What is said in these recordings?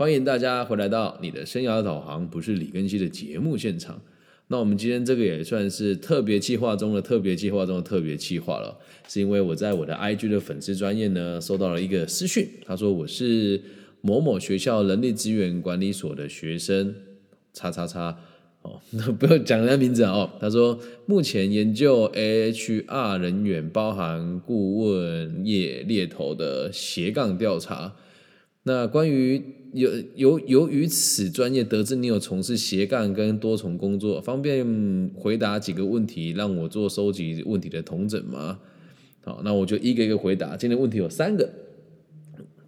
欢迎大家回来到你的生涯导航，不是李根熙的节目现场。那我们今天这个也算是特别计划中的特别计划中的特别计划了，是因为我在我的 IG 的粉丝专业呢收到了一个私讯，他说我是某某学校人力资源管理所的学生，叉叉叉。哦，那不要讲人家名字哦。他说，目前研究 HR 人员，包含顾问业猎头的斜杠调查。那关于由由由于此专业得知你有从事斜杠跟多重工作，方便回答几个问题，让我做收集问题的同整吗？好，那我就一个一个回答。今天问题有三个，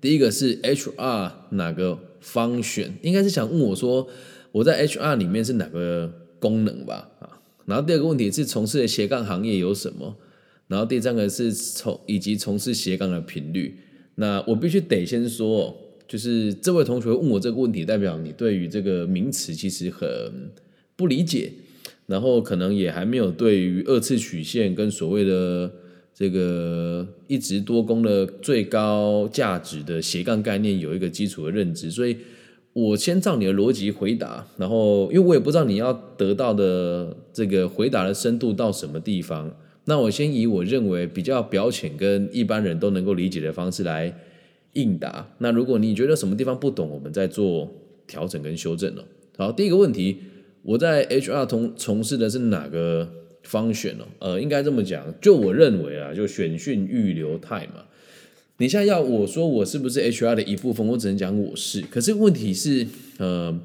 第一个是 HR 哪个方选？应该是想问我说。我在 HR 里面是哪个功能吧？啊，然后第二个问题是从事的斜杠行业有什么？然后第三个是从以及从事斜杠的频率。那我必须得先说，就是这位同学问我这个问题，代表你对于这个名词其实很不理解，然后可能也还没有对于二次曲线跟所谓的这个一直多功的最高价值的斜杠概念有一个基础的认知，所以。我先照你的逻辑回答，然后因为我也不知道你要得到的这个回答的深度到什么地方，那我先以我认为比较表浅跟一般人都能够理解的方式来应答。那如果你觉得什么地方不懂，我们再做调整跟修正了。好，第一个问题，我在 HR 从从事的是哪个方选哦？呃，应该这么讲，就我认为啊，就选训预留态嘛。你现在要我说我是不是 HR 的一部分，我只能讲我是。可是问题是，呃，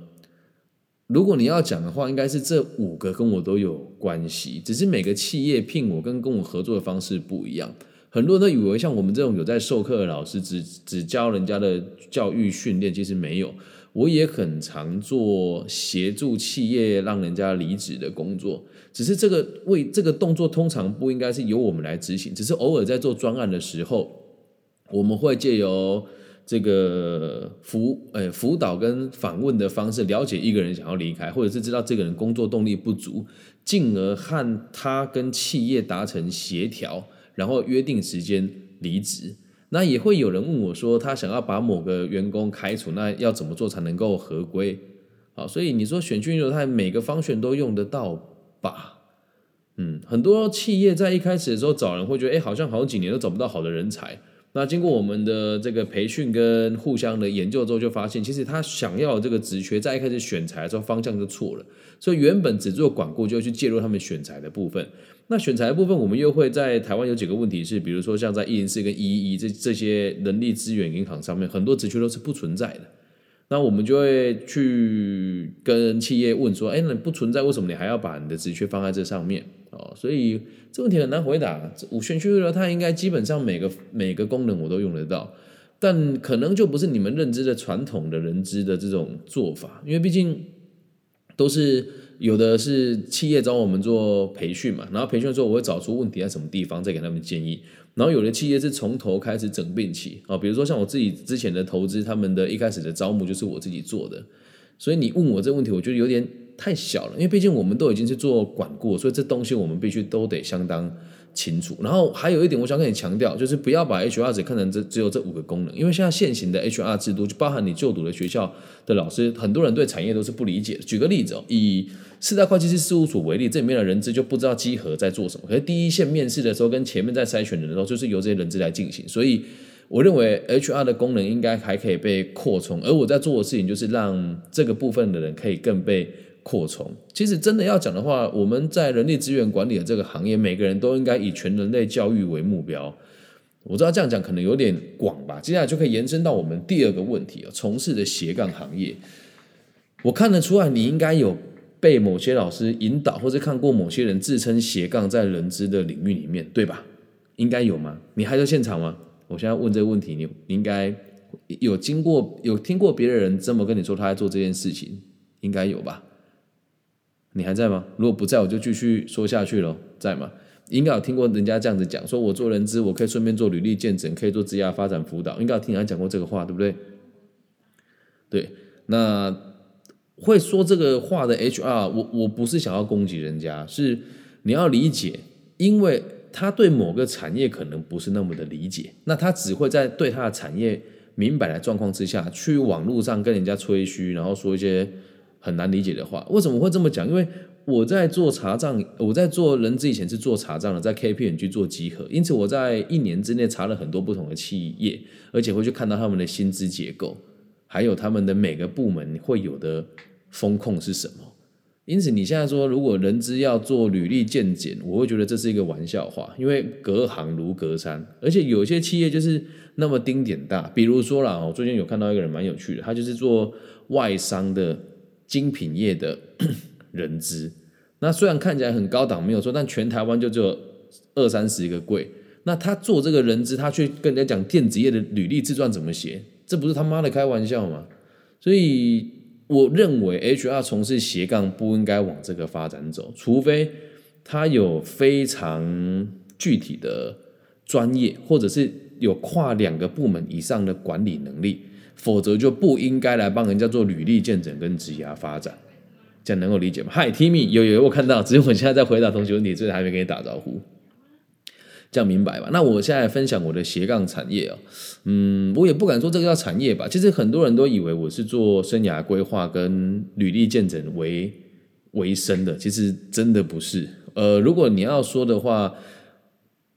如果你要讲的话，应该是这五个跟我都有关系，只是每个企业聘我跟跟我合作的方式不一样。很多人都以为像我们这种有在授课的老师，只只教人家的教育训练，其实没有。我也很常做协助企业让人家离职的工作，只是这个为这个动作通常不应该是由我们来执行，只是偶尔在做专案的时候。我们会借由这个辅呃辅导跟访问的方式，了解一个人想要离开，或者是知道这个人工作动力不足，进而和他跟企业达成协调，然后约定时间离职。那也会有人问我说，他想要把某个员工开除，那要怎么做才能够合规？好，所以你说选军流态每个方选都用得到吧？嗯，很多企业在一开始的时候找人会觉得，哎，好像好几年都找不到好的人才。那经过我们的这个培训跟互相的研究之后，就发现其实他想要这个职缺，在一开始选材的时候方向就错了，所以原本只做管顾，就去介入他们选材的部分。那选材的部分，我们又会在台湾有几个问题是，比如说像在一零四跟一一一这这些人力资源银行上面，很多职缺都是不存在的。那我们就会去跟企业问说：“哎，那不存在，为什么你还要把你的职缺放在这上面？”哦，所以这问题很难回答。五选区了它应该基本上每个每个功能我都用得到，但可能就不是你们认知的传统的人知的这种做法，因为毕竟都是有的是企业找我们做培训嘛，然后培训的时候我会找出问题在什么地方，再给他们建议。然后有的企业是从头开始整并起啊，比如说像我自己之前的投资，他们的一开始的招募就是我自己做的，所以你问我这问题，我觉得有点太小了，因为毕竟我们都已经是做管过，所以这东西我们必须都得相当。清楚，然后还有一点，我想跟你强调，就是不要把 HR 只看成这只有这五个功能，因为现在现行的 HR 制度，就包含你就读的学校的老师，很多人对产业都是不理解。举个例子哦，以四大会计师事务所为例，这里面的人资就不知道稽核在做什么，可是第一线面试的时候跟前面在筛选的时候，就是由这些人资来进行，所以我认为 HR 的功能应该还可以被扩充，而我在做的事情就是让这个部分的人可以更被。扩充，其实真的要讲的话，我们在人力资源管理的这个行业，每个人都应该以全人类教育为目标。我知道这样讲可能有点广吧，接下来就可以延伸到我们第二个问题啊，从事的斜杠行业。我看得出来，你应该有被某些老师引导，或者看过某些人自称斜杠在人资的领域里面，对吧？应该有吗？你还在现场吗？我现在问这个问题，你应该有经过有听过别的人这么跟你说他在做这件事情，应该有吧？你还在吗？如果不在，我就继续说下去了。在吗？应该有听过人家这样子讲，说我做人资，我可以顺便做履历见证，可以做职业发展辅导。应该有听人家讲过这个话，对不对？对，那会说这个话的 HR，我我不是想要攻击人家，是你要理解，因为他对某个产业可能不是那么的理解，那他只会在对他的产业明摆的状况之下，去网络上跟人家吹嘘，然后说一些很难理解的话。为什么会这么讲？因为我在做查账，我在做人资以前是做查账的，在 KPN 去做集合，因此我在一年之内查了很多不同的企业，而且会去看到他们的薪资结构，还有他们的每个部门会有的风控是什么。因此，你现在说如果人资要做履历鉴检，我会觉得这是一个玩笑话，因为隔行如隔山，而且有些企业就是那么丁点大，比如说啦，我最近有看到一个人蛮有趣的，他就是做外商的精品业的。人资，那虽然看起来很高档，没有错，但全台湾就只有二三十一个柜。那他做这个人资，他去跟人家讲电子业的履历自传怎么写，这不是他妈的开玩笑吗？所以我认为 HR 从事斜杠不应该往这个发展走，除非他有非常具体的专业，或者是有跨两个部门以上的管理能力，否则就不应该来帮人家做履历见证跟职涯发展。这样能够理解吗？Hi Timmy，有有我看到，只是我现在在回答同学问题，所以还没跟你打招呼。这样明白吧？那我现在分享我的斜杠产业啊，嗯，我也不敢说这个叫产业吧。其实很多人都以为我是做生涯规划跟履历见证为为生的，其实真的不是。呃，如果你要说的话。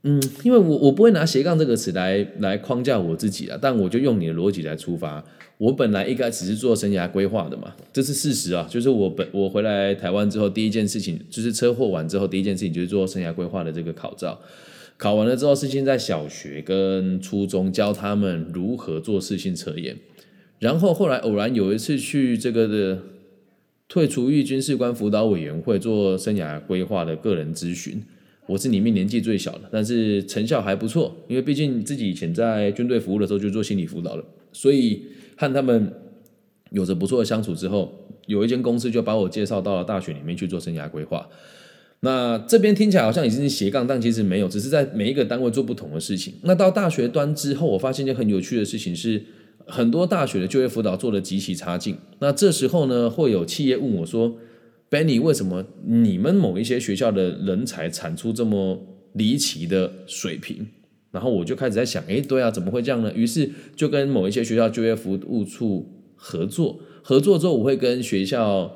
嗯，因为我我不会拿斜杠这个词来来框架我自己啊，但我就用你的逻辑来出发。我本来一开始是做生涯规划的嘛，这是事实啊。就是我本我回来台湾之后，第一件事情就是车祸完之后，第一件事情就是做生涯规划的这个考照。考完了之后，是现在小学跟初中教他们如何做事性测验。然后后来偶然有一次去这个的退出役军事官辅导委员会做生涯规划的个人咨询。我是里面年纪最小的，但是成效还不错，因为毕竟自己以前在军队服务的时候就做心理辅导了，所以和他们有着不错的相处之后，有一间公司就把我介绍到了大学里面去做生涯规划。那这边听起来好像已经是斜杠，但其实没有，只是在每一个单位做不同的事情。那到大学端之后，我发现一件很有趣的事情是，很多大学的就业辅导做的极其差劲。那这时候呢，会有企业问我说。Benny，为什么你们某一些学校的人才产出这么离奇的水平？然后我就开始在想，哎，对啊，怎么会这样呢？于是就跟某一些学校就业服务处合作，合作之后我会跟学校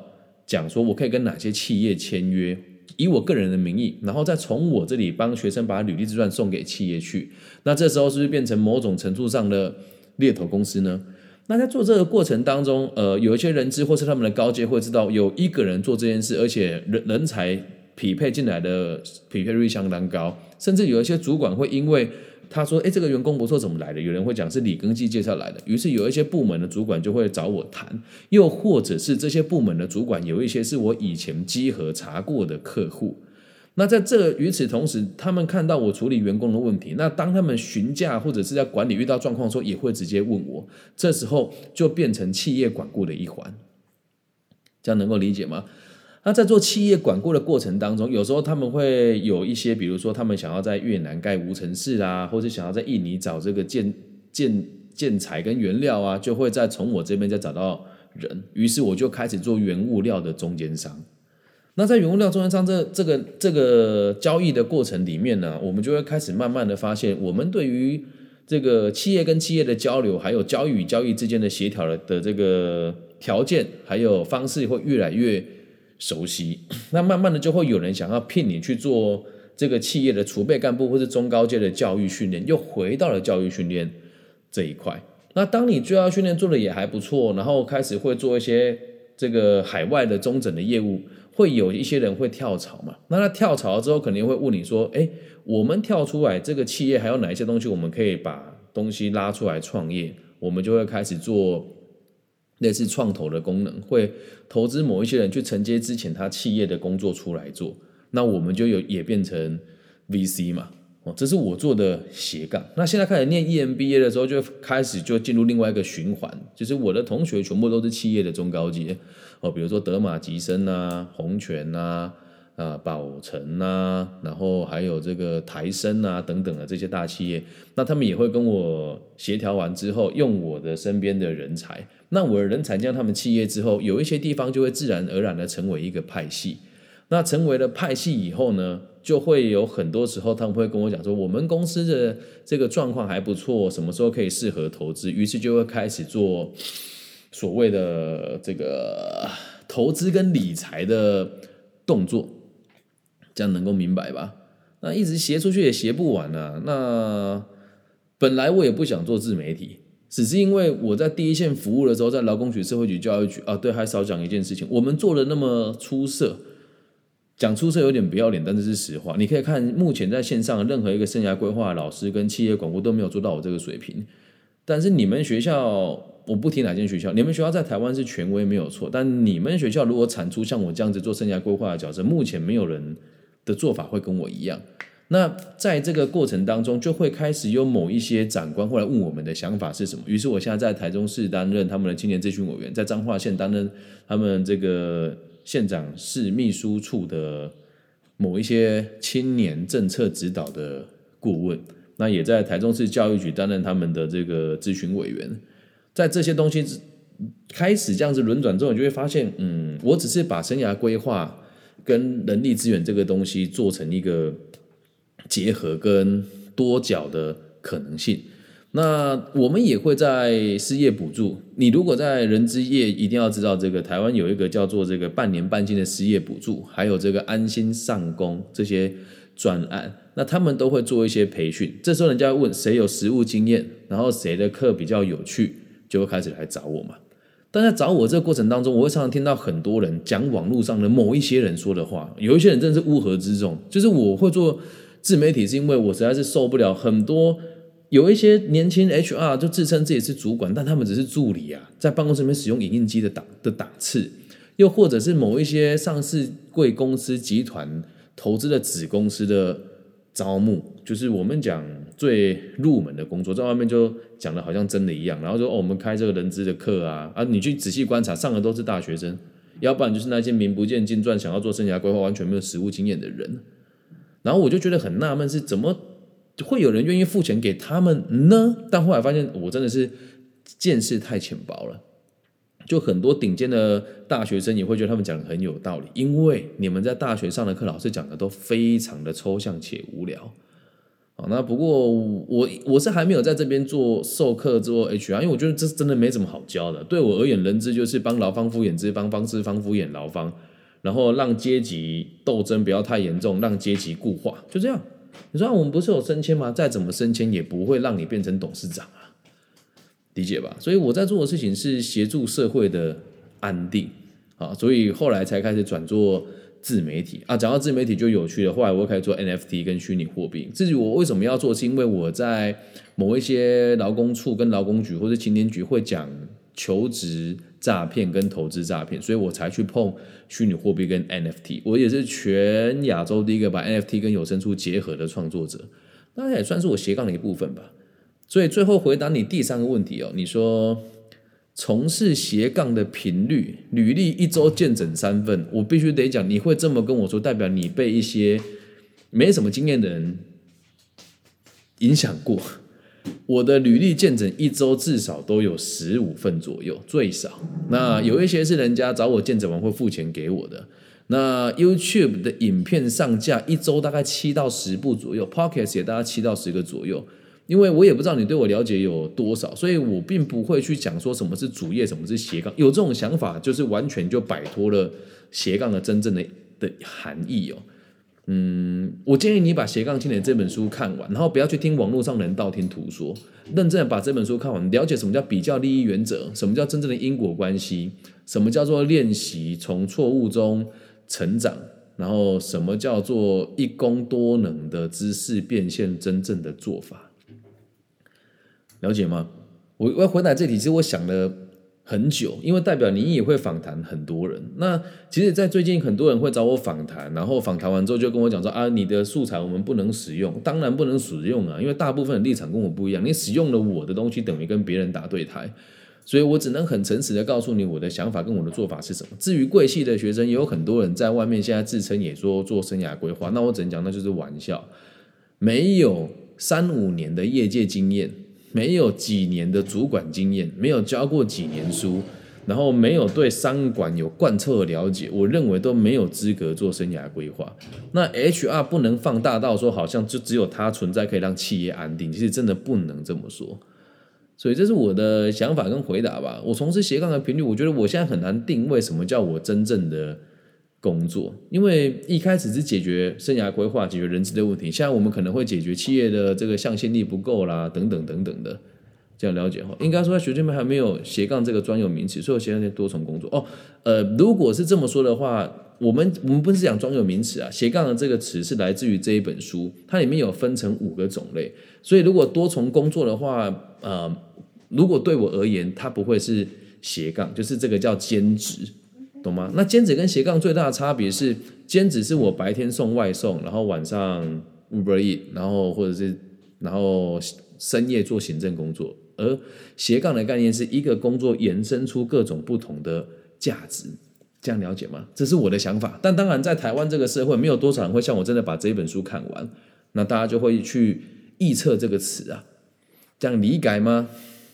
讲说，我可以跟哪些企业签约，以我个人的名义，然后再从我这里帮学生把履历自传送给企业去。那这时候是不是变成某种程度上的猎头公司呢？那在做这个过程当中，呃，有一些人资或是他们的高阶会知道有一个人做这件事，而且人人才匹配进来的匹配率相当高，甚至有一些主管会因为他说，哎，这个员工不错，怎么来的？有人会讲是李根基介绍来的，于是有一些部门的主管就会找我谈，又或者是这些部门的主管有一些是我以前稽核查过的客户。那在这与此同时，他们看到我处理员工的问题，那当他们询价或者是在管理遇到状况的时候，也会直接问我。这时候就变成企业管顾的一环，这样能够理解吗？那在做企业管顾的过程当中，有时候他们会有一些，比如说他们想要在越南盖无尘室啊，或者想要在印尼找这个建建建材跟原料啊，就会再从我这边再找到人，于是我就开始做原物料的中间商。那在原物料中间商这这个这个交易的过程里面呢，我们就会开始慢慢的发现，我们对于这个企业跟企业的交流，还有交易与交易之间的协调的的这个条件，还有方式会越来越熟悉。那慢慢的就会有人想要聘你去做这个企业的储备干部或是中高阶的教育训练，又回到了教育训练这一块。那当你就要训练做的也还不错，然后开始会做一些这个海外的中诊的业务。会有一些人会跳槽嘛？那他跳槽之后，肯定会问你说：“哎，我们跳出来，这个企业还有哪一些东西，我们可以把东西拉出来创业？我们就会开始做类似创投的功能，会投资某一些人去承接之前他企业的工作出来做。那我们就有也变成 VC 嘛？哦，这是我做的斜杠。那现在开始念 EMBA 的时候，就开始就进入另外一个循环，就是我的同学全部都是企业的中高阶。哦，比如说德玛吉森呐、红泉呐、啊宝成呐，然后还有这个台生啊等等的这些大企业，那他们也会跟我协调完之后，用我的身边的人才，那我的人才将他们企业之后，有一些地方就会自然而然的成为一个派系。那成为了派系以后呢，就会有很多时候他们会跟我讲说，我们公司的这个状况还不错，什么时候可以适合投资？于是就会开始做所谓的这个投资跟理财的动作，这样能够明白吧？那一直斜出去也斜不完啊。那本来我也不想做自媒体。只是因为我在第一线服务的时候，在劳工局、社会局、教育局啊，对，还少讲一件事情，我们做的那么出色，讲出色有点不要脸，但是是实话。你可以看目前在线上任何一个生涯规划老师跟企业广播都没有做到我这个水平。但是你们学校，我不提哪间学校，你们学校在台湾是权威没有错，但你们学校如果产出像我这样子做生涯规划的角色，目前没有人的做法会跟我一样。那在这个过程当中，就会开始有某一些长官会来问我们的想法是什么。于是我现在在台中市担任他们的青年咨询委员，在彰化县担任他们这个县长室秘书处的某一些青年政策指导的顾问。那也在台中市教育局担任他们的这个咨询委员。在这些东西开始这样子轮转之后，你就会发现，嗯，我只是把生涯规划跟人力资源这个东西做成一个。结合跟多角的可能性，那我们也会在失业补助。你如果在人资业，一定要知道这个台湾有一个叫做这个半年半薪的失业补助，还有这个安心上工这些专案，那他们都会做一些培训。这时候人家问谁有实务经验，然后谁的课比较有趣，就会开始来找我嘛。但在找我这个过程当中，我会常常听到很多人讲网络上的某一些人说的话，有一些人真的是乌合之众，就是我会做。自媒体是因为我实在是受不了很多有一些年轻 HR 就自称自己是主管，但他们只是助理啊，在办公室里面使用影印机的档的档次，又或者是某一些上市贵公司集团投资的子公司的招募，就是我们讲最入门的工作，在外面就讲的好像真的一样，然后说哦，我们开这个人资的课啊，啊，你去仔细观察，上的都是大学生，要不然就是那些名不见经传、想要做生涯规划、完全没有实务经验的人。然后我就觉得很纳闷，是怎么会有人愿意付钱给他们呢？但后来发现，我真的是见识太浅薄了。就很多顶尖的大学生也会觉得他们讲的很有道理，因为你们在大学上的课，老师讲的都非常的抽象且无聊。好，那不过我我是还没有在这边做授课做 HR，因为我觉得这真的没什么好教的。对我而言，人资就是帮劳方敷衍资方，方资方敷衍劳方。然后让阶级斗争不要太严重，让阶级固化，就这样。你说我们不是有升迁吗？再怎么升迁也不会让你变成董事长啊，理解吧？所以我在做的事情是协助社会的安定啊，所以后来才开始转做自媒体啊。讲到自媒体就有趣了，后来我又开始做 NFT 跟虚拟货币。至于我为什么要做，是因为我在某一些劳工处跟劳工局或者青年局会讲求职。诈骗跟投资诈骗，所以我才去碰虚拟货币跟 NFT。我也是全亚洲第一个把 NFT 跟有声书结合的创作者，那也算是我斜杠的一部分吧。所以最后回答你第三个问题哦，你说从事斜杠的频率，履历一周见诊三份，我必须得讲，你会这么跟我说，代表你被一些没什么经验的人影响过。我的履历见诊一周至少都有十五份左右，最少。那有一些是人家找我见诊完会付钱给我的。那 YouTube 的影片上架一周大概七到十部左右，Podcast 也大概七到十个左右。因为我也不知道你对我了解有多少，所以我并不会去讲说什么是主业，什么是斜杠。有这种想法，就是完全就摆脱了斜杠的真正的的含义哦。嗯，我建议你把《斜杠青年》这本书看完，然后不要去听网络上人道听途说，认真的把这本书看完，了解什么叫比较利益原则，什么叫真正的因果关系，什么叫做练习从错误中成长，然后什么叫做一功多能的知识变现真正的做法，了解吗？我我要回答这题，其实我想了。很久，因为代表你也会访谈很多人。那其实，在最近很多人会找我访谈，然后访谈完之后就跟我讲说：“啊，你的素材我们不能使用，当然不能使用啊，因为大部分的立场跟我不一样。你使用了我的东西，等于跟别人打对台，所以我只能很诚实的告诉你我的想法跟我的做法是什么。至于贵系的学生，也有很多人在外面现在自称也说做生涯规划，那我只能讲那就是玩笑，没有三五年的业界经验。没有几年的主管经验，没有教过几年书，然后没有对商管有贯彻了解，我认为都没有资格做生涯规划。那 HR 不能放大到说，好像就只有它存在可以让企业安定，其实真的不能这么说。所以这是我的想法跟回答吧。我从事斜杠的频率，我觉得我现在很难定位什么叫我真正的工作，因为一开始是解决生涯规划、解决人资的问题，现在我们可能会解决企业的这个向心力不够啦，等等等等的。这样了解哈，应该说在学界面还没有斜杠这个专有名词，所以我斜杠多重工作哦。呃，如果是这么说的话，我们我们不是讲专有名词啊，斜杠的这个词是来自于这一本书，它里面有分成五个种类。所以如果多重工作的话，呃，如果对我而言，它不会是斜杠，就是这个叫兼职，懂吗？那兼职跟斜杠最大的差别是，兼职是我白天送外送，然后晚上 Uber E，然后或者是然后深夜做行政工作。而斜杠的概念是一个工作延伸出各种不同的价值，这样了解吗？这是我的想法。但当然，在台湾这个社会，没有多少人会像我真的把这一本书看完，那大家就会去臆测这个词啊，这样理解吗？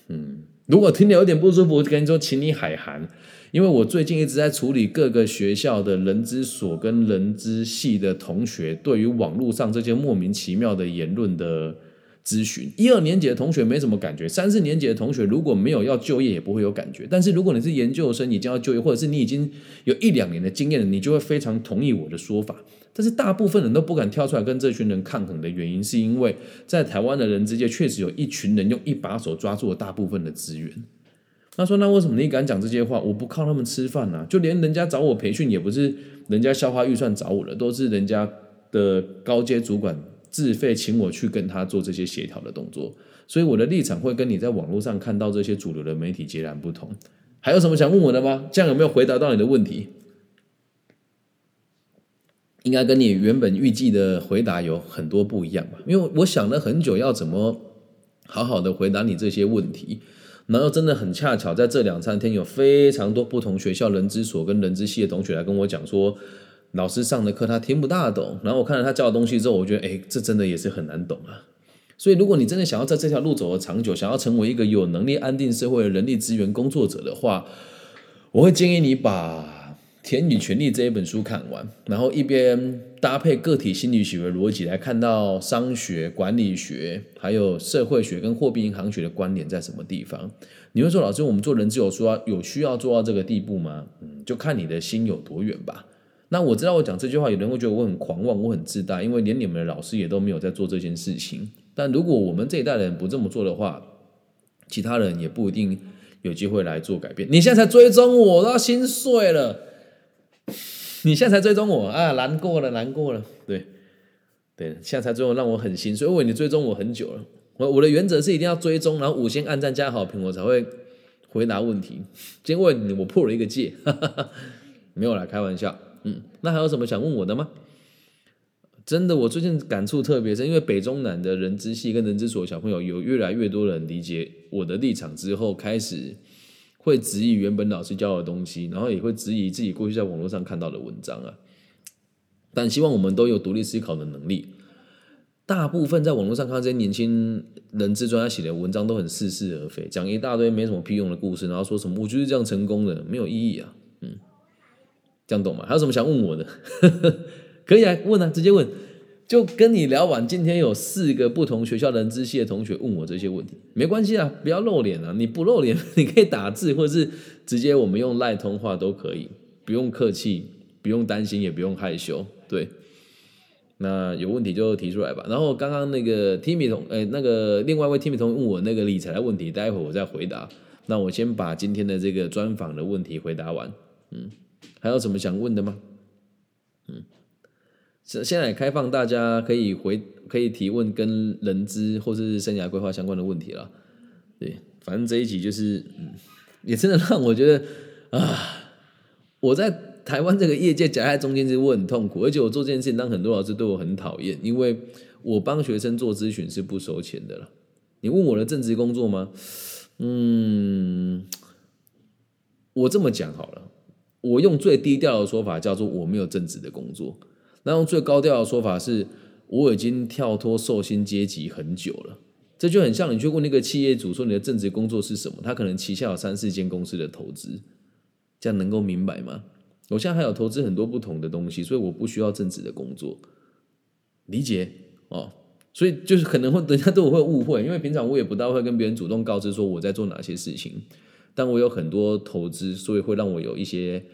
嗯，如果听得有点不舒服，我跟你说，请你海涵，因为我最近一直在处理各个学校的人资所跟人资系的同学对于网络上这些莫名其妙的言论的。咨询一二年级的同学没什么感觉，三四年级的同学如果没有要就业，也不会有感觉。但是如果你是研究生，你将要就业，或者是你已经有一两年的经验了，你就会非常同意我的说法。但是大部分人都不敢跳出来跟这群人抗衡的原因，是因为在台湾的人之间确实有一群人用一把手抓住了大部分的资源。他说：“那为什么你敢讲这些话？我不靠他们吃饭啊！就连人家找我培训，也不是人家消化预算找我的，都是人家的高阶主管。”自费请我去跟他做这些协调的动作，所以我的立场会跟你在网络上看到这些主流的媒体截然不同。还有什么想问我的吗？这样有没有回答到你的问题？应该跟你原本预计的回答有很多不一样吧？因为我想了很久，要怎么好好的回答你这些问题，然后真的很恰巧，在这两三天有非常多不同学校人资所跟人资系的同学来跟我讲说。老师上的课他听不大懂，然后我看了他教的东西之后，我觉得哎，这真的也是很难懂啊。所以如果你真的想要在这条路走得长久，想要成为一个有能力安定社会的人力资源工作者的话，我会建议你把《田女权利》这一本书看完，然后一边搭配个体心理学的逻辑来看到商学、管理学还有社会学跟货币银行学的关联在什么地方。你会说，老师，我们做人资有说有需要做到这个地步吗？嗯，就看你的心有多远吧。那我知道我讲这句话，有人会觉得我很狂妄，我很自大，因为连你们的老师也都没有在做这件事情。但如果我们这一代人不这么做的话，其他人也不一定有机会来做改变。你现在才追踪我，都要心碎了。你现在才追踪我啊，难过了，难过了。对，对，现在才追踪，让我很心碎。因为你追踪我很久了，我我的原则是一定要追踪，然后五星按赞加好评，我才会回答问题。结果我破了一个戒，没有啦，开玩笑。嗯，那还有什么想问我的吗？真的，我最近感触特别深，因为北中南的人之系跟人之所小朋友有越来越多人理解我的立场之后，开始会质疑原本老师教的东西，然后也会质疑自己过去在网络上看到的文章啊。但希望我们都有独立思考的能力。大部分在网络上看这些年轻人资专家写的文章都很似是而非，讲一大堆没什么屁用的故事，然后说什么我就是这样成功的，没有意义啊。嗯。这样懂吗？还有什么想问我的？可以啊，问啊，直接问。就跟你聊完，今天有四个不同学校人资系的同学问我这些问题，没关系啊，不要露脸啊。你不露脸，你可以打字，或者是直接我们用赖通话都可以，不用客气，不用担心，也不用害羞。对，那有问题就提出来吧。然后刚刚那个 Timmy 同，哎，那个另外一位 Timmy 同问我那个理财的问题，待会我再回答。那我先把今天的这个专访的问题回答完，嗯。还有什么想问的吗？嗯，现现在开放，大家可以回，可以提问跟人资或是生涯规划相关的问题了。对，反正这一集就是，嗯，也真的让我觉得啊，我在台湾这个业界夹在中间，其实我很痛苦，而且我做这件事情，让很多老师对我很讨厌，因为我帮学生做咨询是不收钱的了。你问我的正职工作吗？嗯，我这么讲好了。我用最低调的说法叫做我没有正职的工作，那用最高调的说法是我已经跳脱寿星阶级很久了。这就很像你去问那个企业主说你的正职工作是什么，他可能旗下有三四间公司的投资，这样能够明白吗？我现在还有投资很多不同的东西，所以我不需要正职的工作，理解哦。所以就是可能会人家对我会误会，因为平常我也不大会跟别人主动告知说我在做哪些事情，但我有很多投资，所以会让我有一些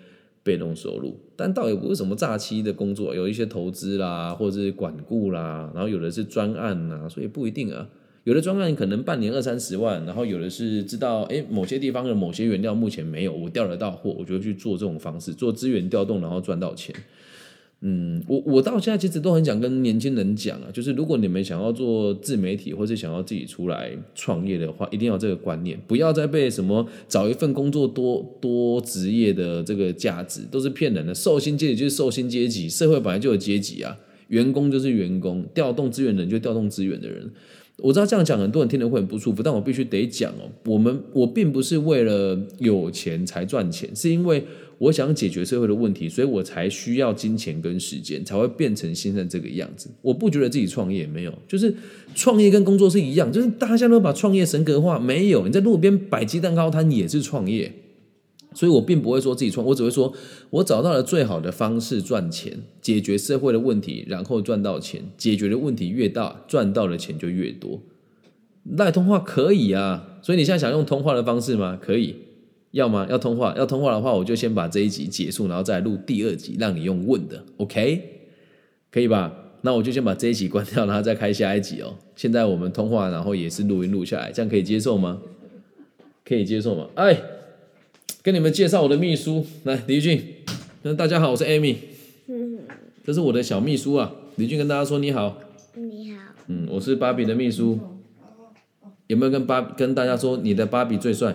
被动收入。但倒也不是什么诈欺的工作，有一些投资啦，或者是管顾啦，然后有的是专案呐，所以不一定啊。有的专案可能半年二三十万，然后有的是知道诶某些地方的某些原料目前没有，我调得到货，我就去做这种方式做资源调动，然后赚到钱。嗯，我我到现在其实都很想跟年轻人讲啊，就是如果你们想要做自媒体，或是想要自己出来创业的话，一定要这个观念，不要再被什么找一份工作多多职业的这个价值都是骗人的。受薪阶级就是受薪阶级，社会本来就有阶级啊，员工就是员工，调动资源的人就调动资源的人。我知道这样讲很多人听得会很不舒服，但我必须得讲哦，我们我并不是为了有钱才赚钱，是因为。我想解决社会的问题，所以我才需要金钱跟时间，才会变成现在这个样子。我不觉得自己创业没有，就是创业跟工作是一样，就是大家都把创业神格化，没有你在路边摆鸡蛋糕摊也是创业。所以我并不会说自己创，我只会说我找到了最好的方式赚钱，解决社会的问题，然后赚到钱。解决的问题越大，赚到的钱就越多。赖通话可以啊，所以你现在想用通话的方式吗？可以。要吗？要通话？要通话的话，我就先把这一集结束，然后再录第二集，让你用问的，OK？可以吧？那我就先把这一集关掉，然后再开下一集哦。现在我们通话，然后也是录音录下来，这样可以接受吗？可以接受吗？哎，跟你们介绍我的秘书，来，李俊，那大家好，我是 Amy，嗯，这是我的小秘书啊。李俊跟大家说你好，你好，嗯，我是芭比的秘书，有没有跟芭跟大家说你的芭比最帅？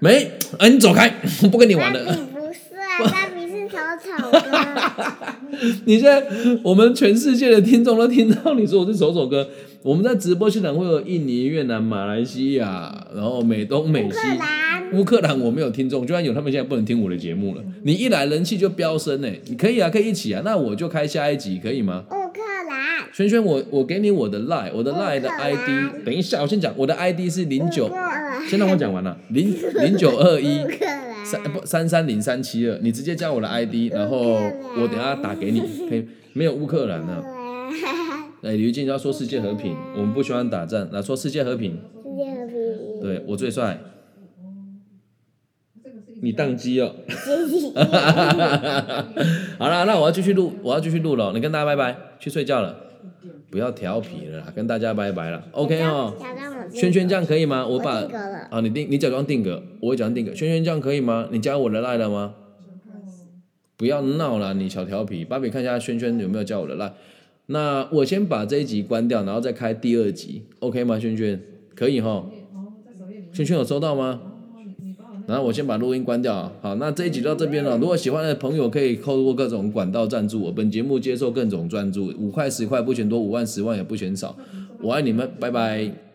没有，没，哎，你走开，我 不跟你玩了。芭比不是啊，芭比是丑丑哥。你现在，我们全世界的听众都听到你说我是丑丑哥。我们在直播现场会有印尼、越南、马来西亚，然后美东、美西、乌克兰，克兰我没有听众，就算有，他们现在不能听我的节目了。你一来人气就飙升呢，你可以啊，可以一起啊，那我就开下一集，可以吗？乌克兰。轩轩，我我给你我的 line，我的 line 的 ID，等一下，我先讲，我的 ID 是零九。先让我讲完了，零零九二一三不三三零三七二，你直接加我的 ID，然后我等下打给你，可以没有乌克兰呢？哎，李玉静要说世界和平，我们不喜欢打仗，来说世界和平。世界和平。对我最帅。你宕机了。好了，那我要继续录，我要继续录了，你跟大家拜拜，去睡觉了，不要调皮了，跟大家拜拜了，OK 哦。圈圈这样可以吗？我把啊，你定你假装定格，我会假装定格。圈圈这样可以吗？你加我的赖了吗？不要闹了，你小调皮。芭比看一下圈圈有没有加我的赖。那我先把这一集关掉，然后再开第二集，OK 吗？圈圈可以哈。圈圈有收到吗？然后我先把录音关掉。好，那这一集到这边了。如果喜欢的朋友可以透过各种管道赞助我。本节目接受各种赞助，五块十块不嫌多，五万十万也不嫌少。我爱你们，拜拜。